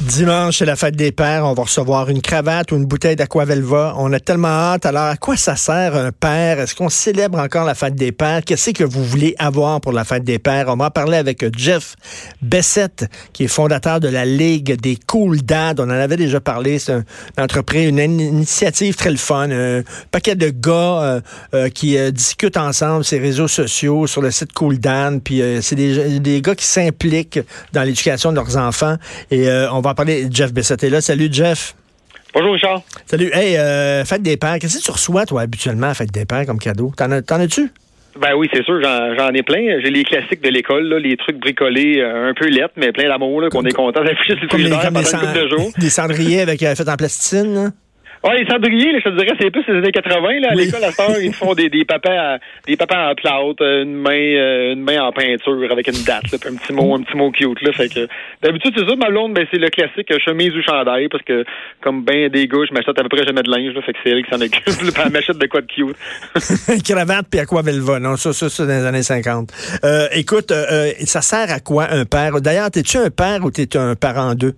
Dimanche, c'est la fête des pères. On va recevoir une cravate ou une bouteille d'Aquavelva. On a tellement hâte. Alors, à quoi ça sert un père? Est-ce qu'on célèbre encore la fête des pères? Qu'est-ce que vous voulez avoir pour la fête des pères? On va en parler avec Jeff Bessette, qui est fondateur de la Ligue des Cool Dads. On en avait déjà parlé. C'est une entreprise, une initiative très le fun. Un paquet de gars euh, euh, qui euh, discutent ensemble sur les réseaux sociaux, sur le site Cool Dad. Puis c'est des, des, gars qui s'impliquent dans l'éducation de leurs enfants. Et on va en parler. Jeff Bessette est là. Salut, Jeff. Bonjour, Richard. Salut. Hey, euh, fête des pères. Qu'est-ce que tu reçois, toi, habituellement, à fête des pères comme cadeau? T'en, as-tu? Ben oui, c'est sûr, j'en, ai plein. J'ai les classiques de l'école, là, les trucs bricolés euh, un peu lettres, mais plein d'amour, qu'on est content d'afficher sur le frigidaire pendant une couple de jours. Des cendriers avec euh, fait en plasticine, là? Oui, les cendriers, je te dirais, c'est plus les années 80. Là, à l'école, à ce ils font des, des papas des papas en plâtre, une main euh, une main en peinture avec une date, là, puis un petit mot, un petit mot cute. Là, fait que d'habitude, c'est ça, ma blonde, ben, c'est le classique chemise ou chandail, parce que comme ben des gars, je m'achète à peu près jamais de linge, là, fait que c'est elle qui s'en occupe, puis elle m'achète de quoi de cute. Cravate puis à quoi Velva, non? Ça, ça, ça, dans les années 50. Euh, écoute, euh, euh, ça sert à quoi un père? D'ailleurs, t'es-tu un père ou t'es un parent d'eux?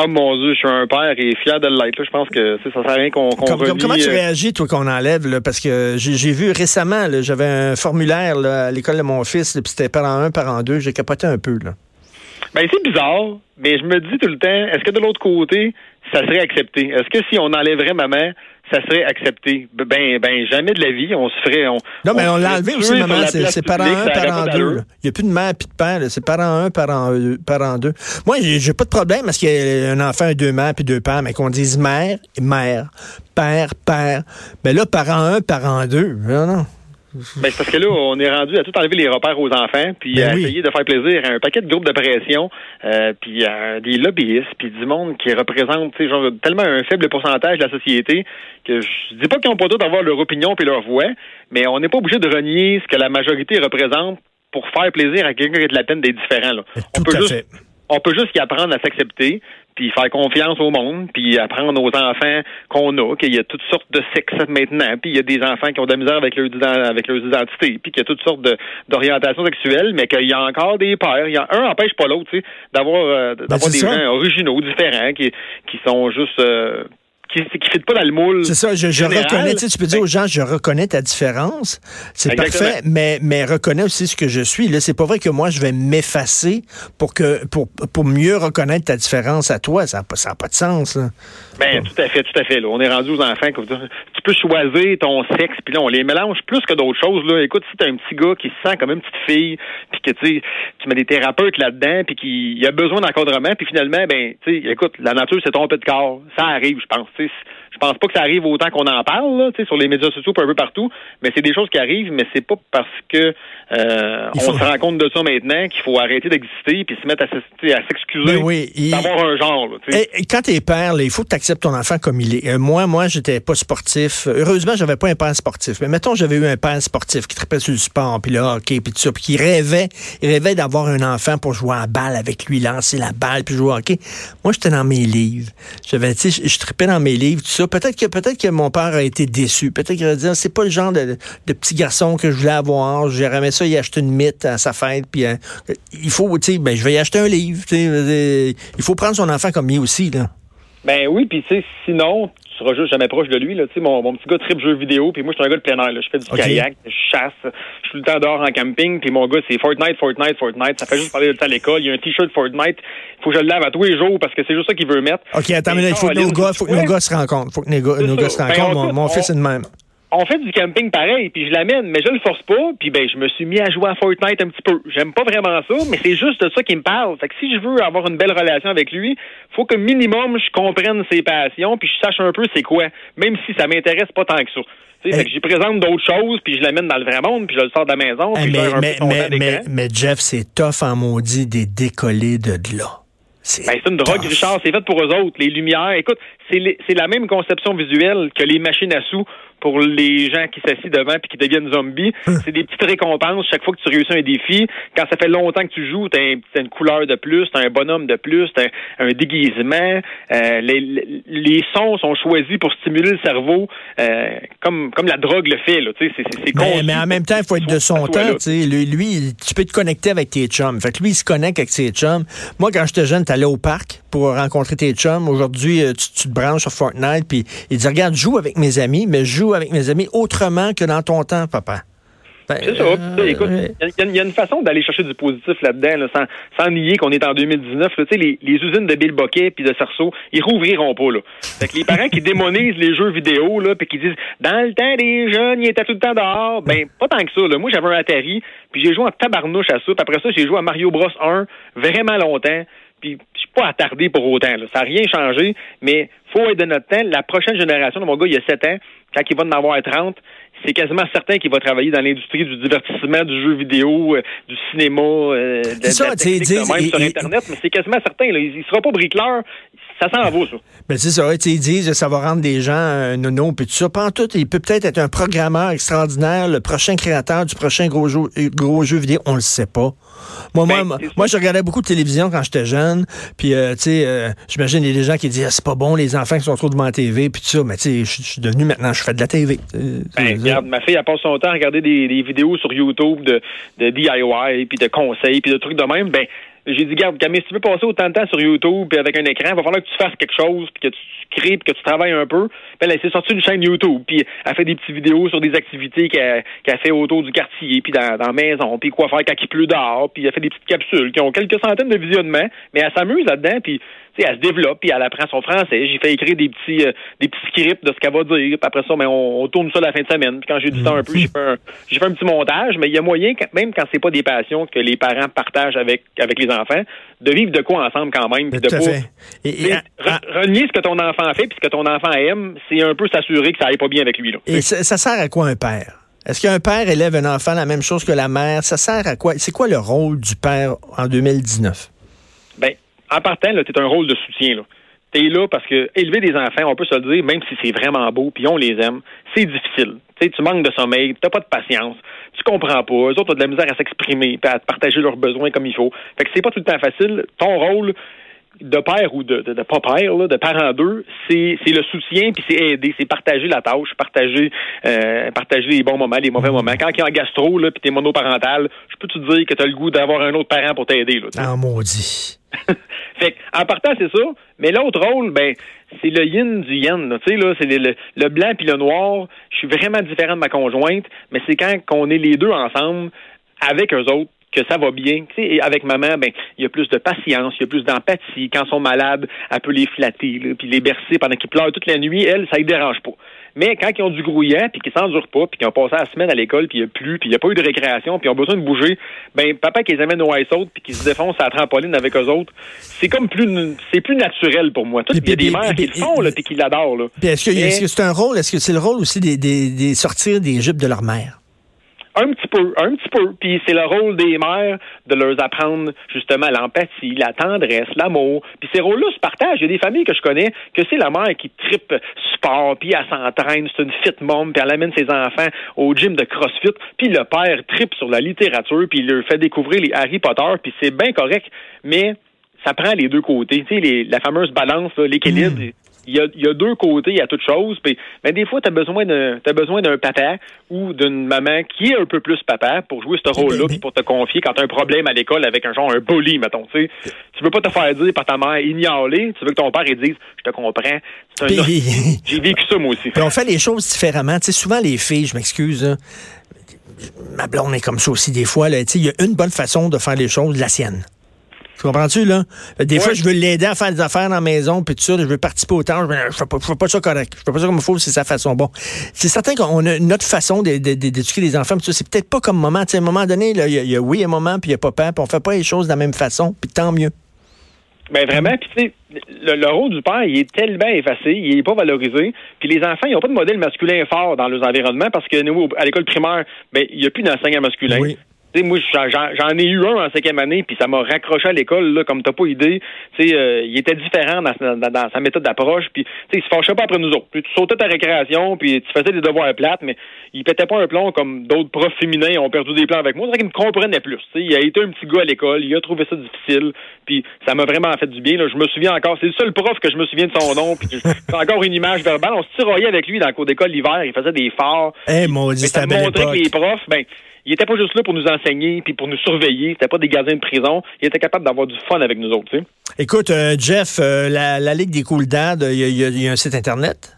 Oh mon Dieu, je suis un père et fier de l'être. Je pense que ça sert à rien qu'on qu Comment tu euh, réagis, toi, qu'on enlève? Là, parce que j'ai vu récemment, j'avais un formulaire là, à l'école de mon fils, puis c'était parent 1, parent 2. J'ai capoté un peu. Là. Ben, c'est bizarre, mais je me dis tout le temps, est-ce que de l'autre côté, ça serait accepté? Est-ce que si on enlèverait maman, ça serait accepté? Ben, ben, jamais de la vie, on se ferait. On, non, mais on, l'a enlevé aussi, maman. C'est parent 1, parent 2. Il n'y a plus de mère et de père. C'est parent 1, parent 2. Parent 2. Moi, j'ai pas de problème parce qu'il y a un enfant a deux mères puis deux pères, mais qu'on dise mère et mère, père, père. Ben là, parent 1, parent 2. Non, non. Ben, parce que là, on est rendu à tout enlever les repères aux enfants, puis ben à essayer de faire plaisir à un paquet de groupes de pression, euh, puis à des lobbyistes, puis du monde qui représente genre, tellement un faible pourcentage de la société que je dis pas qu'ils n'ont pas droit d'avoir leur opinion puis leur voix, mais on n'est pas obligé de renier ce que la majorité représente pour faire plaisir à quelqu'un qui a de la peine des différents. Là. on peut juste, on peut juste y apprendre à s'accepter, puis faire confiance au monde, puis apprendre aux enfants qu'on a, qu'il y a toutes sortes de sexes maintenant, puis il y a des enfants qui ont de la misère avec leur avec leurs identités, puis qu'il y a toutes sortes d'orientations sexuelles, mais qu'il y a encore des pères. Il y a un empêche pas l'autre, tu sais, d'avoir euh, ben, d'avoir des gens originaux, différents, qui qui sont juste euh, qui ne fit pas dans le moule. C'est ça, je, je reconnais, tu, sais, tu peux dire aux gens, je reconnais ta différence. C'est parfait, mais, mais reconnais aussi ce que je suis. Là, c'est pas vrai que moi, je vais m'effacer pour que pour, pour mieux reconnaître ta différence à toi. Ça n'a pas, pas de sens. Là. Ben, tout à fait, tout à fait. Là. On est rendu aux enfants. Tu peux choisir ton sexe, puis là, on les mélange plus que d'autres choses. Là. Écoute, si t'as un petit gars qui se sent comme une petite fille, puis que tu tu mets des thérapeutes là-dedans, puis qu'il a besoin d'encadrement, puis finalement, ben, tu écoute, la nature s'est trompée de corps. Ça arrive, je pense. se Je pense pas que ça arrive autant qu'on en parle, là, sur les médias sociaux, un peu partout, mais c'est des choses qui arrivent, mais c'est pas parce que euh, on se rend compte de ça maintenant qu'il faut arrêter d'exister puis se mettre à, s'excuser ben oui, d'avoir un genre. Là, et, quand t'es père, là, il faut que tu acceptes ton enfant comme il est. Euh, moi, moi, j'étais pas sportif. Heureusement, j'avais pas un père sportif. Mais mettons, j'avais eu un père sportif qui tripait sur le sport, puis le hockey, puis tout ça, puis qui rêvait, il rêvait d'avoir un enfant pour jouer à la balle avec lui, lancer la balle, puis jouer au hockey. Moi, j'étais dans mes livres. J'avais, tu sais, je tripais dans mes livres, tout ça. Peut-être que, mon père a été déçu. Peut-être qu'il a dit, c'est pas le genre de, de, petit garçon que je voulais avoir. J'aimerais ça, il acheté une mythe à sa fête, puis euh, il faut, tu sais, ben, je vais y acheter un livre. il faut prendre son enfant comme il aussi, là. Ben oui, puis tu sais, sinon, tu seras juste jamais proche de lui. Là. Tu sais, mon, mon petit gars trip jeu vidéo, puis moi, je suis un gars de plein air. Là. Je fais du kayak, je chasse, je suis tout le temps dehors en camping, puis mon gars, c'est Fortnite, Fortnite, Fortnite. Ça fait juste parler de ça à l'école. Il y a un t-shirt Fortnite. Il faut que je le lave à tous les jours parce que c'est juste ça qu'il veut mettre. OK, attends, mais il faut que nos gars, faut que nos gars se rencontrent. faut que nos gars, nos gars se rencontrent. Ben, mon, mon fils est de même. On fait du camping pareil, puis je l'amène, mais je le force pas, puis ben je me suis mis à jouer à Fortnite un petit peu. J'aime pas vraiment ça, mais c'est juste de ça qui me parle. Fait que si je veux avoir une belle relation avec lui, faut que minimum je comprenne ses passions, puis je sache un peu c'est quoi, même si ça m'intéresse pas tant que ça. Sais, fait que j'y présente d'autres choses, puis je l'amène dans le vrai monde, puis je le sors de la maison, puis je mais, un mais, peu mais, mais, mais Jeff, c'est tough en maudit des décollés de là. C'est Ben, c'est une drogue. Richard. C'est fait pour eux autres. Les lumières. Écoute, c'est la même conception visuelle que les machines à sous pour les gens qui s'assient devant puis qui deviennent zombies. C'est des petites récompenses chaque fois que tu réussis un défi. Quand ça fait longtemps que tu joues, t'as un- t'as une couleur de plus, t'as un bonhomme de plus, t'as un, un déguisement. Euh, les, sons sont choisis pour stimuler le cerveau, euh, comme comme la drogue le fait. Là, tu sais, c'est c'est- c'est Mais, mais en même temps, il faut être de son temps. Lui, lui, tu peux te connecter avec tes chums. Fait que lui, il se connecte avec ses chums. Moi, quand j'étais jeune, t'allais au parc pour rencontrer tes chums. Aujourd'hui, euh, tu, tu te branches sur Fortnite, puis il dit, regarde, joue avec mes amis, mais joue avec mes amis autrement que dans ton temps, papa. Ben, C'est ça. euh, écoute, il y, a- il y a une façon d'aller chercher du positif là-dedans, là, sans, sans nier qu'on est en 2019. là. Tu sais, les, les usines de Bill Boquet puis de Cerceau, ils rouvriront pas. Là. Fait que les parents qui démonisent les jeux vidéo, là, puis qui disent dans le temps des jeunes, ils étaient tout le temps dehors, ben pas tant que ça. Là. Moi, j'avais un Atari, puis j'ai joué en tabarnouche à ça. Puis après ça, j'ai joué à Mario Bros 1 vraiment longtemps. Puis suis pas attardé pour autant. Là. Ça n'a rien changé, mais faut être de notre temps. La prochaine génération de mon gars, il y a 7 ans, quand il va en avoir 30, c'est quasiment certain qu'il va travailler dans l'industrie du divertissement, du jeu vidéo, euh, du cinéma, euh, de, C'est ça, de la technique de même sur Internet, mais c'est quasiment certain. Là, il, il sera pas bricoleur. Ça s'en va, ça. Ben, c'est ça, ils disent ça va rendre des gens euh, nono puis tout ça. Pas en tout, il peut peut-être être un programmeur extraordinaire, le prochain créateur du prochain gros jeu, euh, gros jeu vidéo, on le sait pas. Moi, Ben, moi, c'est moi, je regardais beaucoup de télévision quand j'étais jeune, puis euh, tu sais, euh, j'imagine il y a des gens qui disent ah, c'est pas bon les enfants qui sont trop devant la TV puis tout ça, mais tu sais, je suis devenu maintenant je fais de la TV. Ben, regarde, ma fille, elle passe son temps à regarder des, des vidéos sur YouTube de, de DIY, puis de conseils, puis de trucs de même. Ben, j'ai dit, regarde, Camille, si tu veux passer autant de temps sur YouTube puis avec un écran, il va falloir que tu fasses quelque chose, puis que tu crées, puis que tu travailles un peu. Puis elle s'est sortie une chaîne YouTube, puis elle fait des petites vidéos sur des activités qu'elle fait autour du quartier, puis dans, la maison, puis quoi faire quand il pleut dehors, puis elle fait des petites capsules qui ont quelques centaines de visionnements, mais elle s'amuse là-dedans, puis elle se développe, puis elle apprend son français. J'ai fait écrire des petits euh, des petits scripts de ce qu'elle va dire, puis après ça, ben, on, on tourne ça la fin de semaine. Puis quand j'ai du temps un peu, j'ai fait un, j'ai fait un petit montage, mais il y a moyen, quand- même quand c'est pas des passions que les parents partagent avec avec les enfants, de vivre de quoi ensemble quand même, puis de pas. Et, et- re- ce que ton enfant fait, puis ce que ton enfant aime, c'est un peu s'assurer que ça aille pas bien avec lui. Là. Et ça, ça sert à quoi un père? Est-ce qu'un père élève un enfant la même chose que la mère? Ça sert à quoi? C'est quoi le rôle du père en 2019? Ben, en partant, là, t'es un rôle de soutien, là. T'es là parce que élever des enfants, on peut se le dire, même si c'est vraiment beau, puis on les aime, c'est difficile. Tu tu manques de sommeil, t'as pas de patience, tu comprends pas, eux autres ont de la misère à s'exprimer, à partager leurs besoins comme il faut. Fait que c'est pas tout le temps facile. Ton rôle de père ou de, de, de pas père, là, de parent d'eux, c'est, c'est le soutien, puis c'est aider, c'est partager la tâche, partager euh, partager les bons moments, les mauvais moments. Quand y a un gastro, là, puis t'es monoparental, je peux te dire que t'as le goût d'avoir un autre parent pour t'aider. Là, Ah, maudit. fait en partant, c'est ça. Mais l'autre rôle, ben, c'est le yin du là. Tu sais, là, c'est le, blanc puis le noir. Je suis vraiment différent de ma conjointe, mais c'est quand on est les deux ensemble avec eux autres que ça va bien. Et avec maman, ben, il y a plus de patience, il y a plus d'empathie. Quand ils sont malades, elle peut les flatter, puis les bercer pendant qu'ils pleurent toute la nuit. Elle, ça ne dérange pas. Mais quand ils ont du grouillant, puis qu'ils s'endurent pas, puis qu'ils ont passé la semaine à l'école, puis il n'y a plus, puis il n'y a pas eu de récréation, puis ils ont besoin de bouger, ben papa qui les amène au ice out, puis qui se défonce à la trampoline avec eux autres, c'est comme plus c'est plus naturel pour moi. Il y a des mères qui le font, là, puis qui l'adorent. Là. Puis est-ce que Mais- est-ce que c'est un rôle? Est-ce que c'est le rôle aussi des, des, des sortir des jupes de leur mère? Un petit peu, un petit peu. Puis c'est le rôle des mères de leur apprendre justement l'empathie, la tendresse, l'amour. Puis ces rôles-là se partagent. Il y a des familles que je connais que c'est la mère qui tripe sport, puis elle s'entraîne, c'est une fit mom, puis elle amène ses enfants au gym de CrossFit. Puis le père tripe sur la littérature, puis il leur fait découvrir les Harry Potter, puis c'est bien correct. Mais ça prend les deux côtés. Tu sais, les- la fameuse balance, l'équilibre. Il y, a, il y a deux côtés à toute chose. Puis, mais des fois, tu as besoin d'un t'as besoin d'un papa ou d'une maman qui est un peu plus papa pour jouer ce rôle-là, puis pour te confier quand tu as un problème à l'école avec un genre un bully, mettons. Tu sais. Tu veux pas te faire dire par ta mère ignorer, tu veux que ton père il dise Je te comprends. Un J'ai vécu ça moi aussi. Puis on fait les choses différemment. Sais, souvent, les filles, je m'excuse, ma blonde est comme ça aussi des fois. Il y a une bonne façon de faire les choses, la sienne. Tu comprends-tu, là? Des fois, je veux l'aider à faire des affaires dans la maison, puis tout ça, je veux participer au temps. Je, fais pas, je fais pas ça correct. Je fais pas ça comme il faut, c'est sa façon. Bon. C'est certain qu'on a notre façon d'éduquer les enfants, ça, c'est peut-être pas comme moment. Tu sais, à un moment donné, là, il y, a- il y a oui, un moment, puis il y a papa, puis on fait pas les choses de la même façon, puis tant mieux. Ben vraiment, puis tu sais, le, le rôle du père, il est tellement effacé, il est pas valorisé. Puis les enfants, ils n'ont pas de modèle masculin fort dans leurs environnements parce que nous, à l'école primaire, ben il n'y a plus d'enseignant masculin. Oui. Tu sais, moi, j'en- ai eu un en cinquième année, puis ça m'a raccroché à l'école, là, comme t'as pas idée. Tu sais, euh, il était différent dans, sa- dans- dans sa méthode d'approche, puis il se fâchait pas après nous autres. Puis tu sautais ta récréation, puis tu faisais des devoirs plates, mais il pétait pas un plomb comme d'autres profs féminins ont perdu des plans avec moi. C'est vrai qu'il me comprenait plus. Il a été un petit gars à l'école, il a trouvé ça difficile, puis ça m'a vraiment fait du bien. Là. Je me souviens encore, c'est le seul prof que je me souviens de son nom, puis j'ai encore une image verbale. On se tiraillait avec lui dans le cours d'école l'hiver, il faisait des phares. Eh, Mais c'était ça montrait que les profs, ben, ils étaient pas juste là pour nous enseigner puis pour nous surveiller. C'était pas des gardiens de prison. Ils étaient capables d'avoir du fun avec nous autres, tu sais. Écoute, euh, Jeff, euh, la, la Ligue des Cool Dad, il y, a- il y a- il y a un site Internet?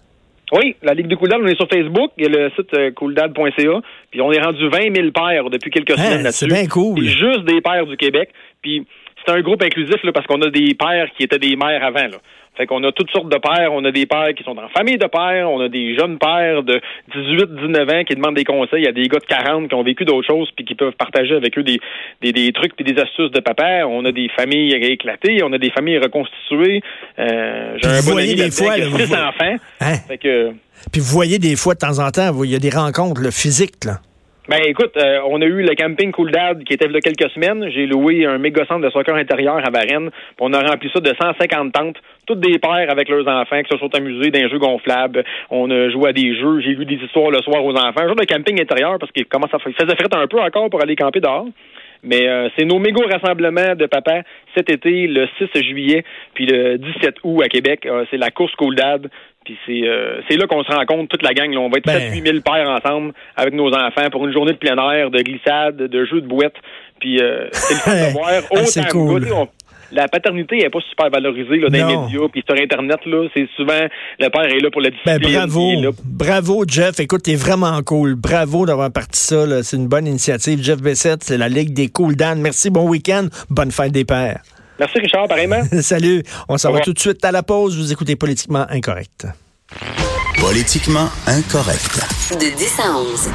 Oui, la Ligue de Couldad, on est sur Facebook, il y a le site euh, couldad.ca, puis on est rendu 20 000 pères depuis quelques Hein, semaines là-dessus. c'est bien cool. Juste des pères du Québec, puis c'est un groupe inclusif là, parce qu'on a des pères qui étaient des mères avant. Là. Fait qu'on a toutes sortes de pères, on a des pères qui sont en famille de pères, on a des jeunes pères de 18, 19 ans qui demandent des conseils à des gars de 40 qui ont vécu d'autres choses puis qui peuvent partager avec eux des, des, des trucs puis des astuces de papa. On a des familles éclatées, on a des familles reconstituées. Euh, J'ai un bon ami des fois, qui a six enfants. Hein? Fait que Puis vous voyez des fois, de temps en temps, il y a des rencontres là, physiques, là. Ben écoute, euh, on a eu le camping Cool Dad qui était il y a quelques semaines. J'ai loué un méga centre de soccer intérieur à Varennes. On a rempli ça de 150 tentes, toutes des pères avec leurs enfants qui se sont amusés d'un jeu gonflable. On a joué à des jeux, j'ai lu des histoires le soir aux enfants. Un jour de camping intérieur parce qu'il commence à il faisait fret un peu encore pour aller camper dehors. Mais euh, c'est nos méga rassemblements de papa cet été, le 6 juillet, puis le 17 août à Québec. Euh, c'est la course Cool Dad. Puis c'est euh, c'est là qu'on se rencontre, toute la gang. là. On va être Ben. 7 8 000 pères ensemble avec nos enfants pour une journée de plein air, de glissade, de jeux de bouette. Puis euh, c'est le fun de voir Ah, autant cool. on- la paternité n'est pas super valorisée là, dans les médias. Puis sur Internet, là, c'est souvent le père est là pour la Ben, discipline. bravo. Bravo, Jeff. Écoute, t'es vraiment cool. Bravo d'avoir parti ça. là. C'est une bonne initiative. Jeff Bessette, c'est la Ligue des Cool Dan. Merci, bon week-end. Bonne fête des pères. Merci Richard, pareillement. Salut. On s'en va tout de suite à la pause. Vous écoutez Politiquement Incorrect. Politiquement incorrect. De 10 à 11.